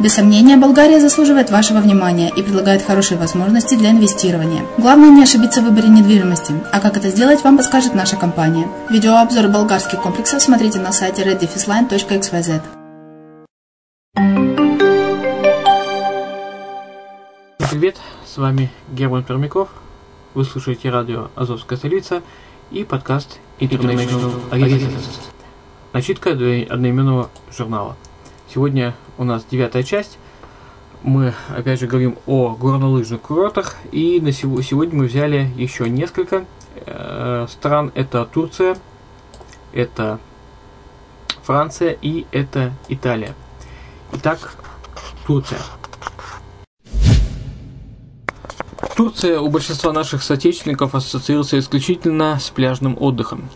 Без сомнения, Болгария заслуживает вашего внимания и предлагает хорошие возможности для инвестирования. Главное не ошибиться в выборе недвижимости, а как это сделать, вам подскажет наша компания. Видеообзор болгарских комплексов смотрите на сайте reddefisline.xyz. Привет, с вами Герман Пермяков. Вы слушаете радио «Азовская столица» и подкаст International Resistance. Начитка одноименного журнала. Сегодня у нас девятая часть. мы опять же говорим о горнолыжных курортах, и на сегодня мы взяли еще несколько э, стран. Это Турция, это Франция и это Италия. Итак, Турция. Турция у большинства наших соотечественников ассоциируется исключительно с пляжным отдыхом.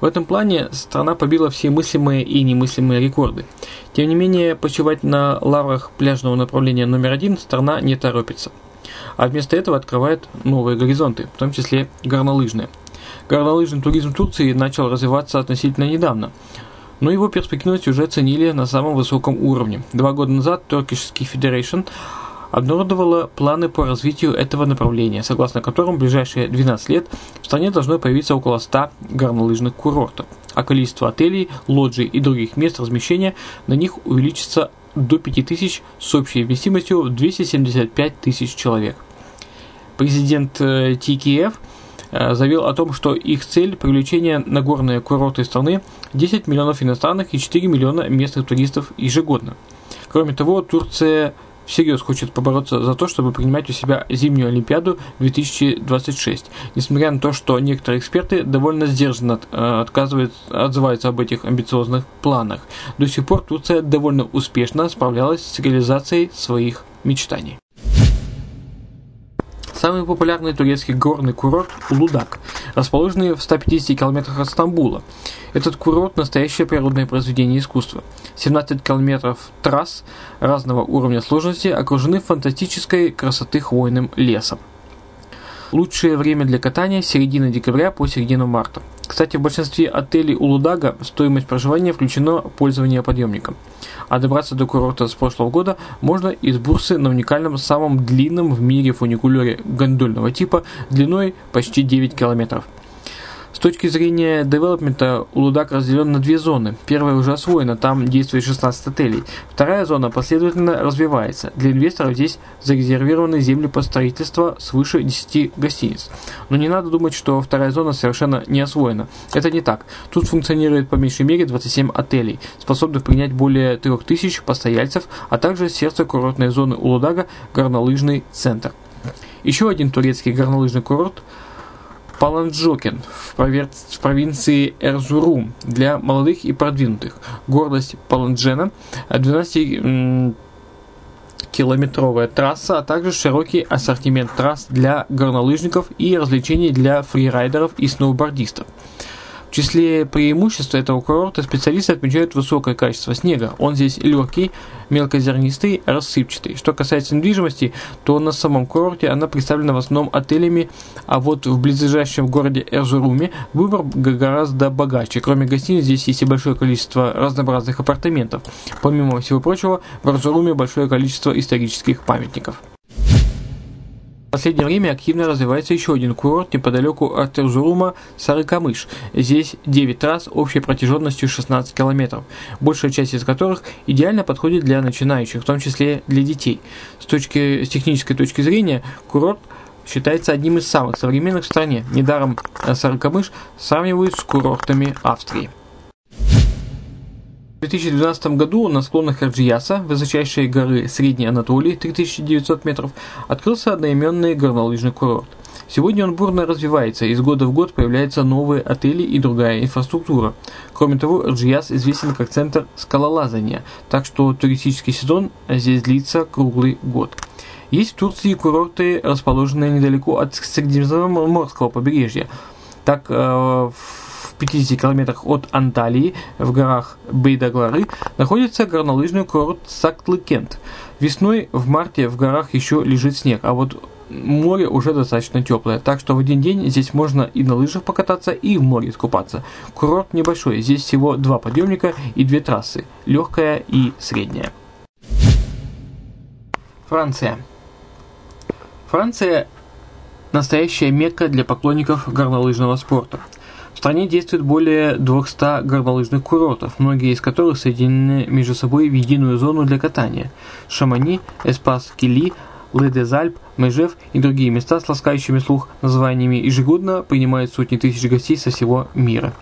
В этом плане страна побила все мыслимые и немыслимые рекорды. Тем не менее, почивать на лаврах пляжного направления номер один страна не торопится. А вместо этого открывает новые горизонты, в том числе горнолыжные. Горнолыжный туризм Турции начал развиваться относительно недавно, но его перспективность уже ценили на самом высоком уровне. Два года назад Turkish Ski Federation обнародовала планы по развитию этого направления, согласно которым в ближайшие 12 лет в стране должно появиться около 100 горнолыжных курортов, а количество отелей, лоджий и других мест размещения на них увеличится до 5000 с общей вместимостью в 275 тысяч человек. Президент э, ТКФ э, заявил о том, что их цель – привлечение на горные курорты страны 10 миллионов иностранных и 4 миллиона местных туристов ежегодно. Кроме того, Турция – всерьез хочет побороться за то, чтобы принимать у себя зимнюю Олимпиаду 2026. Несмотря на то, что некоторые эксперты довольно сдержанно э, отказывают, отзываются об этих амбициозных планах. До сих пор Турция довольно успешно справлялась с реализацией своих мечтаний. Самый популярный турецкий горный курорт – Улудак, расположенный в 150 километрах от Стамбула. Этот курорт – настоящее природное произведение искусства. 17 километров трасс разного уровня сложности окружены фантастической красоты хвойным лесом. Лучшее время для катания – середина декабря по середину марта. Кстати, в большинстве отелей Улудага стоимость проживания включено пользование подъемником. А добраться до курорта с прошлого года можно из Бурсы на уникальном самом длинном в мире фуникулере гондольного типа длиной почти 9 километров – точки зрения девелопмента, Улудак разделен на две зоны. Первая уже освоена, там действует 16 отелей. Вторая зона последовательно развивается. Для инвесторов здесь зарезервированы земли под строительство свыше 10 гостиниц. Но не надо думать, что вторая зона совершенно не освоена. Это не так. Тут функционирует по меньшей мере 27 отелей, способных принять более 3000 постояльцев, а также сердце курортной зоны Улудага – горнолыжный центр. Еще один турецкий горнолыжный курорт – Паланджокен в, провинции Эрзурум для молодых и продвинутых. Гордость Паланджена 12 километровая трасса, а также широкий ассортимент трасс для горнолыжников и развлечений для фрирайдеров и сноубордистов. В числе преимуществ этого курорта специалисты отмечают высокое качество снега. Он здесь легкий, мелкозернистый, рассыпчатый. Что касается недвижимости, то на самом курорте она представлена в основном отелями, а вот в близлежащем городе Эрзуруме выбор гораздо богаче. Кроме гостиниц, здесь есть и большое количество разнообразных апартаментов. Помимо всего прочего, в Эрзуруме большое количество исторических памятников. В последнее время активно развивается еще один курорт неподалеку от Эрзурума – Сарыкамыш. Здесь 9 трасс общей протяженностью 16 километров, большая часть из которых идеально подходит для начинающих, в том числе для детей. С, точки, с технической точки зрения курорт считается одним из самых современных в стране. Недаром Сарыкамыш сравнивают с курортами Австрии. В 2012 году на склонах Эрджияса, высочайшей горы Средней Анатолии, 3900 метров, открылся одноименный горнолыжный курорт. Сегодня он бурно развивается, из года в год появляются новые отели и другая инфраструктура. Кроме того, Эрджияс известен как центр скалолазания, так что туристический сезон здесь длится круглый год. Есть в Турции курорты, расположенные недалеко от Средиземноморского побережья. Так, э, в 50 километрах от Анталии, в горах Бейдаглары, находится горнолыжный курорт Сактлы-Кент. Весной в марте в горах еще лежит снег, а вот море уже достаточно теплое, так что в один день здесь можно и на лыжах покататься, и в море искупаться. Курорт небольшой, здесь всего два подъемника и две трассы, легкая и средняя. Франция. Франция – настоящая мекка для поклонников горнолыжного спорта – в стране действует более 200 горнолыжных курортов, многие из которых соединены между собой в единую зону для катания. Шамани, Эспас-Кили, Ледезальп, Межев и другие места с ласкающими слух названиями ежегодно принимают сотни тысяч гостей со всего мира.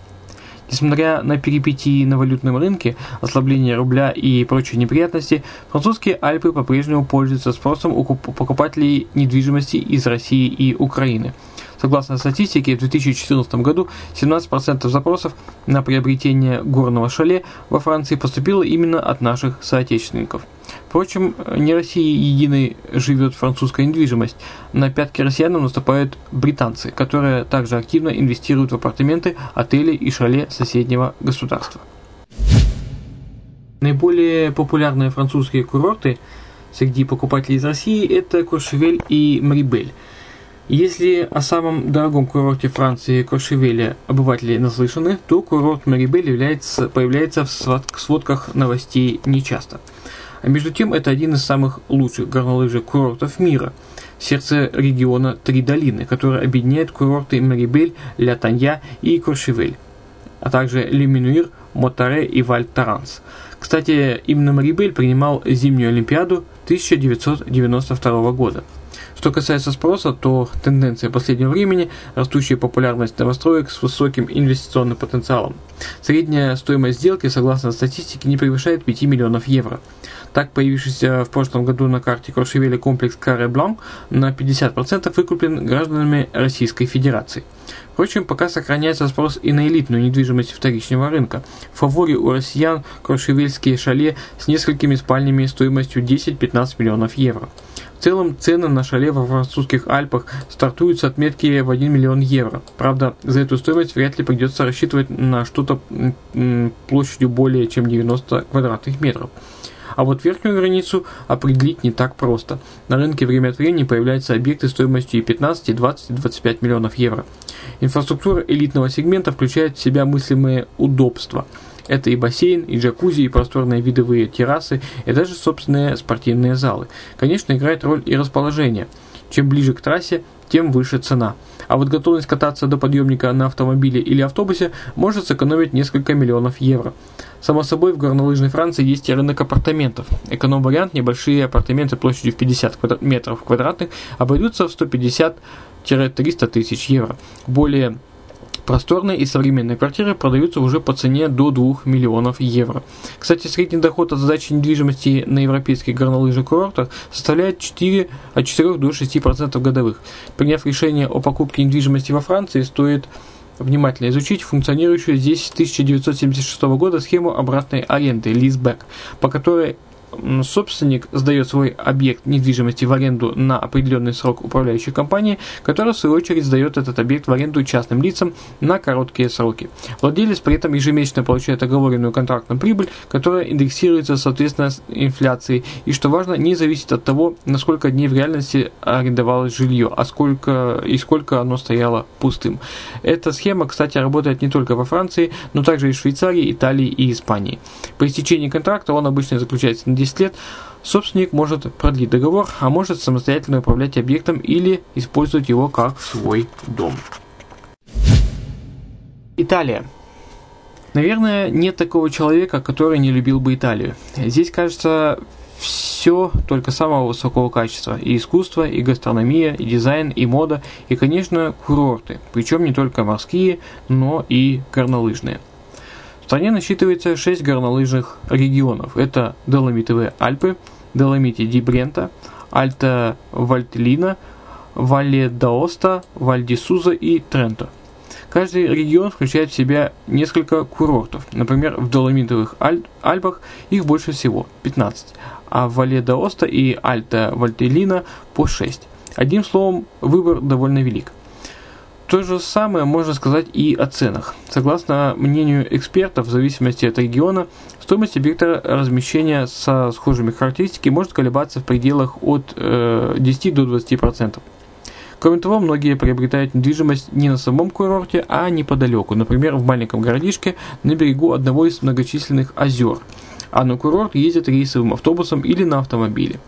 Несмотря на перипетии на валютном рынке, ослабление рубля и прочие неприятности, французские Альпы по-прежнему пользуются спросом у покупателей недвижимости из России и Украины. Согласно статистике, в 2014 году 17% запросов на приобретение горного шале во Франции поступило именно от наших соотечественников. Впрочем, не России единой живет французская недвижимость. На пятки россиянам наступают британцы, которые также активно инвестируют в апартаменты, отели и шале соседнего государства. Наиболее популярные французские курорты среди покупателей из России – это Куршевель и Марибель – если о самом дорогом курорте Франции Кошевеле обыватели наслышаны, то курорт Марибель является, появляется в сводках новостей нечасто. А между тем, это один из самых лучших горнолыжных курортов мира. Сердце региона Три долины, который объединяет курорты Мерибель, Ля Танья и Куршевель, а также Ле Менюир, Моттаре и Валь-Торанс. Кстати, именно Мерибель принимал зимнюю Олимпиаду 1992 года. Что касается спроса, то тенденция последнего времени – растущая популярность новостроек с высоким инвестиционным потенциалом. Средняя стоимость сделки, согласно статистике, не превышает 5 миллионов евро. Так, появившийся в прошлом году на карте Куршевеля комплекс Каре Блан на 50% выкуплен гражданами Российской Федерации. Впрочем, пока сохраняется спрос и на элитную недвижимость вторичного рынка. В фаворе у россиян куршевельские шале с несколькими спальнями стоимостью 10-15 миллионов евро. В целом цены на шале во французских Альпах стартуют с отметки в 1 миллион евро. Правда, за эту стоимость вряд ли придется рассчитывать на что-то площадью более чем 90 квадратных метров. А вот верхнюю границу определить не так просто. На рынке время от времени появляются объекты стоимостью и 15, и 20, и 25 миллионов евро. Инфраструктура элитного сегмента включает в себя мыслимые удобства – это и бассейн, и джакузи, и просторные видовые террасы, и даже собственные спортивные залы. Конечно, играет роль и расположение. Чем ближе к трассе, тем выше цена. А вот готовность кататься до подъемника на автомобиле или автобусе может сэкономить несколько миллионов евро. Само собой, в горнолыжной Франции есть и рынок апартаментов. Эконом-вариант, небольшие апартаменты площадью в 50 метров квадратных обойдутся в 150-300 тысяч евро. Более Просторные и современные квартиры продаются уже по цене до 2 миллионов евро. Кстати, средний доход от сдачи недвижимости на европейских горнолыжных курортах составляет 4, от 4 до 6% годовых. Приняв решение о покупке недвижимости во Франции, стоит внимательно изучить функционирующую здесь с 1976 года схему обратной аренды leaseback, по которой собственник сдает свой объект недвижимости в аренду на определенный срок управляющей компании, которая в свою очередь сдает этот объект в аренду частным лицам на короткие сроки. Владелец при этом ежемесячно получает оговоренную контрактную прибыль, которая индексируется соответственно с инфляцией и, что важно, не зависит от того, на сколько дней в реальности арендовалось жилье, а сколько и сколько оно стояло пустым. Эта схема, кстати, работает не только во Франции, но также и в Швейцарии, Италии и Испании. По истечении контракта он обычно заключается на 10 лет, собственник может продлить договор, а может самостоятельно управлять объектом или использовать его как свой дом. Италия. Наверное, нет такого человека, который не любил бы Италию. Здесь, кажется, все только самого высокого качества. И искусство, и гастрономия, и дизайн, и мода, и, конечно, курорты. Причем не только морские, но и горнолыжные стране насчитывается 6 горнолыжных регионов. Это Доломитовые Альпы, Доломити ди Брента, Альта Вальтелина, Вале d'Аоста, Валь ди Суза и Тренто. Каждый регион включает в себя несколько курортов. Например, в Доломитовых Аль- Альпах их больше всего, 15, а в Вале d'Аоста и Альта Вальтелина по 6. Одним словом, выбор довольно велик. То же самое можно сказать и о ценах. Согласно мнению экспертов, в зависимости от региона, стоимость объекта размещения со схожими характеристиками может колебаться в пределах от э, 10 до 20%. Кроме того, многие приобретают недвижимость не на самом курорте, а неподалеку, например, в маленьком городишке на берегу одного из многочисленных озер, а на курорт ездят рейсовым автобусом или на автомобиле.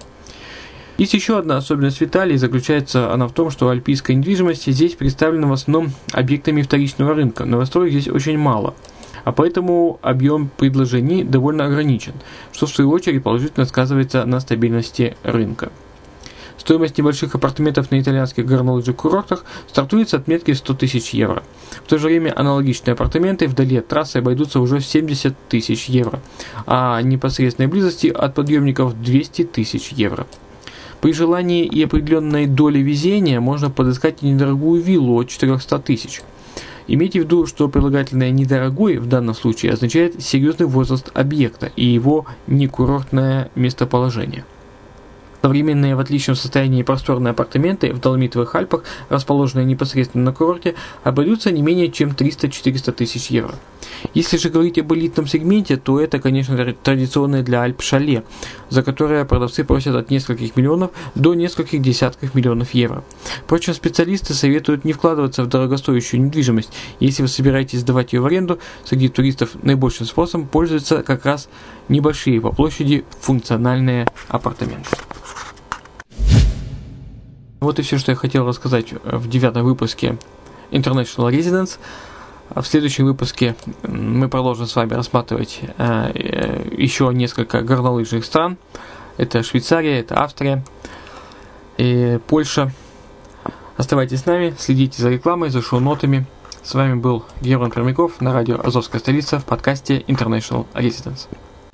Есть еще одна особенность Виталии, заключается она в том, что альпийская недвижимость здесь представлена в основном объектами вторичного рынка. Новостроек здесь очень мало, а поэтому объем предложений довольно ограничен, что в свою очередь положительно сказывается на стабильности рынка. Стоимость небольших апартаментов на итальянских горнолыжных курортах стартует с отметки 100 тысяч евро. В то же время аналогичные апартаменты вдали от трассы обойдутся уже в 70 тысяч евро, а непосредственной близости от подъемников 200 тысяч евро. При желании и определенной доли везения можно подыскать недорогую виллу от 400 тысяч. Имейте в виду, что прилагательное «недорогой» в данном случае означает серьезный возраст объекта и его некурортное местоположение. Современные в отличном состоянии просторные апартаменты в Доломитовых Альпах, расположенные непосредственно на курорте, обойдутся не менее чем 300-400 тысяч евро. Если же говорить об элитном сегменте, то это, конечно, традиционное для Альп шале, за которое продавцы просят от нескольких миллионов до нескольких десятков миллионов евро. Впрочем, специалисты советуют не вкладываться в дорогостоящую недвижимость. Если вы собираетесь сдавать ее в аренду, среди туристов наибольшим способом пользуются как раз небольшие по площади функциональные апартаменты. Вот и все, что я хотел рассказать в девятом выпуске International Residence. В следующем выпуске мы продолжим с вами рассматривать э, э, еще несколько горнолыжных стран. Это Швейцария, это Австрия и Польша. Оставайтесь с нами, следите за рекламой, за шоу-нотами. С вами был Герман Пермяков на радио «Азовская столица» в подкасте International Residence.